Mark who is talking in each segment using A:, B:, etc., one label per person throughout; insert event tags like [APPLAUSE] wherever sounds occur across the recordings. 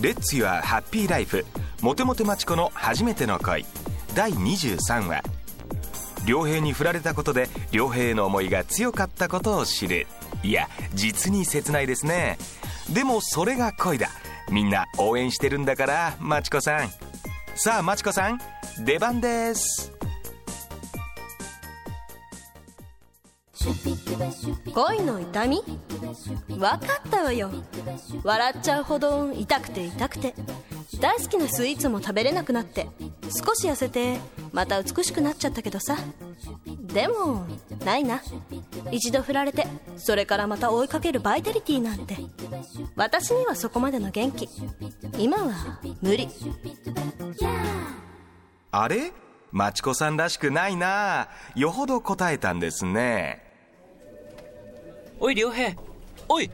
A: レッツ・ユア・ハッピー・ライフモテモテマチコの初めての恋。第23話。良平に振られたことで良平への思いが強かったことを知る。いや実に切ないですね。でもそれが恋だ。みんな応援してるんだからマチコさん。さあマチコさん出番です。
B: 恋の痛み？分かったわよ。笑っちゃうほど痛くて痛くて。大好きなスイーツも食べれなくなって。少し痩せてまた美しくなっちゃったけどさ。でもないな。一度振られてそれからまた追いかけるバイタリティなんて。私にはそこまでの元気。今は無理。
A: あれ？マチコさんらしくないな。よほど答えたんですね。
C: おい良平。おい。
D: ん？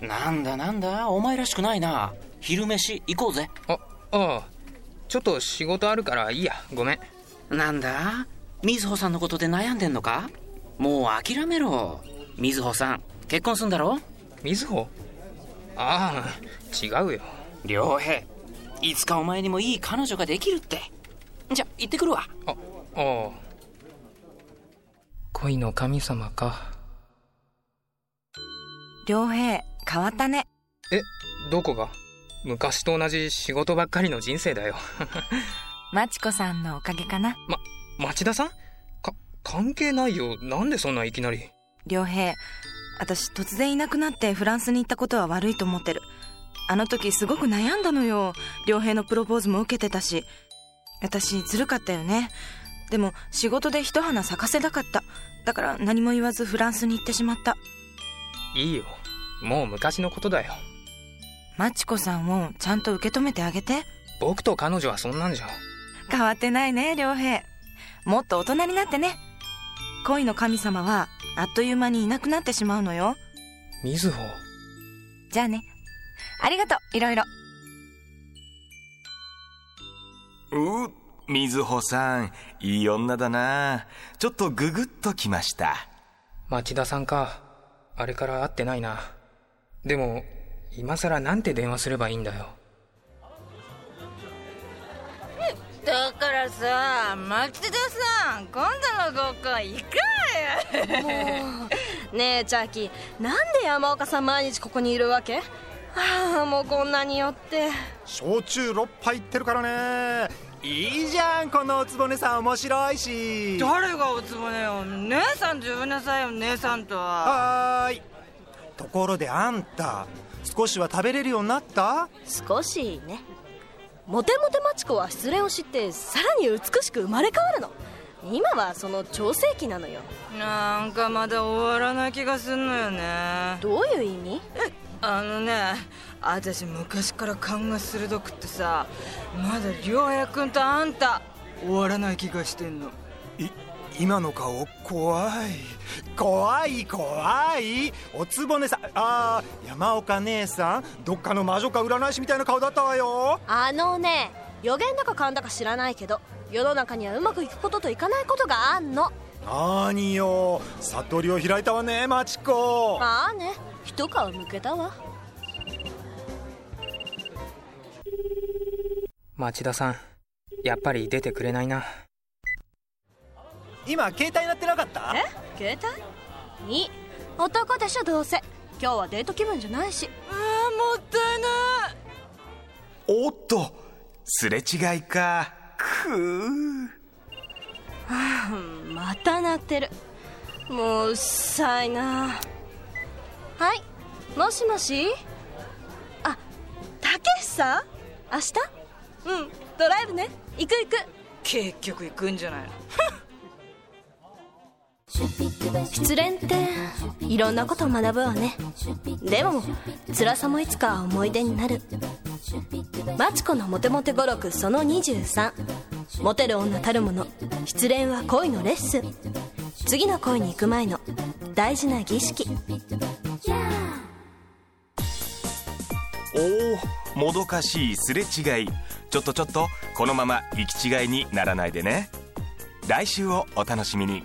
C: なんだなんだ？お前らしくないな。昼飯行こうぜ。
D: あ、ああ。ちょっと仕事あるからいいや。ごめん。
C: なんだ？瑞穂さんのことで悩んでんのか？もう諦めろ。瑞穂さん結婚すんだろ？
D: みずほ？ああ、違うよ。
C: 良平いつかお前にもいい彼女ができるって。じゃ行ってくるわ。
D: あ、ああ。恋の神様か。
E: 良平変わったね。
D: え、どこが？昔と同じ仕事ばっかりの人生だよ。
E: まちこさんのおかげかな。
D: ま、町田さん？か、関係ないよ。なんでそんないきなり？
E: 良平私突然いなくなってフランスに行ったことは悪いと思ってる。あの時すごく悩んだのよ。良平のプロポーズも受けてたし。私ずるかったよね。でも仕事で一花咲かせたかった。だから何も言わずフランスに行ってしまった
D: いいよ。もう昔のことだよ。
E: まちこさんをちゃんと受け止めてあげて
D: 僕と彼女はそんなんじゃ。
E: 変わってないね良平もっと大人になってね恋の神様はあっという間にいなくなってしまうのよ
D: みずほ。
E: じゃあねありがとういろいろ
A: うみずほさんいい女だなちょっとググッときました
D: 町田さんか。あれから会ってないな。でも、今更なんて電話すればいいんだよ。
F: だからさ町田さん今度の合コン行くわよ
B: もう [LAUGHS] ねえチャーキーなんで山岡さん毎日ここにいるわけ？ああもうこんなによって。
G: 焼酎6杯いってるからね。いいじゃんこのおつぼねさん面白いし。
F: 誰がおつぼねよ。姉さん呼びなさいよ姉さんとは。
G: はーい。ところであんた少しは食べれるようになった？
B: 少しね。モテモテマチコは失恋を知ってさらに美しく生まれ変わるの。今はその調整期なのよ。
F: なんかまだ終わらない気がすんのよね。
B: どういう意味？
F: あのね私昔から勘が鋭くってさまだ良平君とあんた終わらない気がしてんの。
G: い今の顔怖い。怖い怖い。おつぼねさんあー山岡姉さんどっかの魔女か占い師みたいな顔だったわよ。
B: あのね予言だか勘だか知らないけど世の中にはうまくいくことといかないことがあんの。
G: なーによ。悟りを開いたわねマチコ
B: ああね一皮むけたわ。
D: 町田さん、やっぱり出てくれないな。
G: 今携帯鳴ってなかった？
B: え？携帯？に。男でしょどうせ。今日はデート気分じゃないし。
F: あーもったいない。
A: おっとすれ違いか。くー
B: うんまた鳴ってる。もううっさいなはい。もしもし？あたけしさん？明日？うんドライブね。行く行く。
F: 結局行くんじゃないの？
B: 失恋っていろんなことを学ぶわね。でも辛さもいつかは思い出になる。マチコのモテモテ語録その23モテる女たるもの。失恋は恋のレッスン。次の恋に行く前の大事な儀式
A: おおもどかしいすれ違い。ちょっとちょっとこのまま行き違いにならないでね。来週をお楽しみに。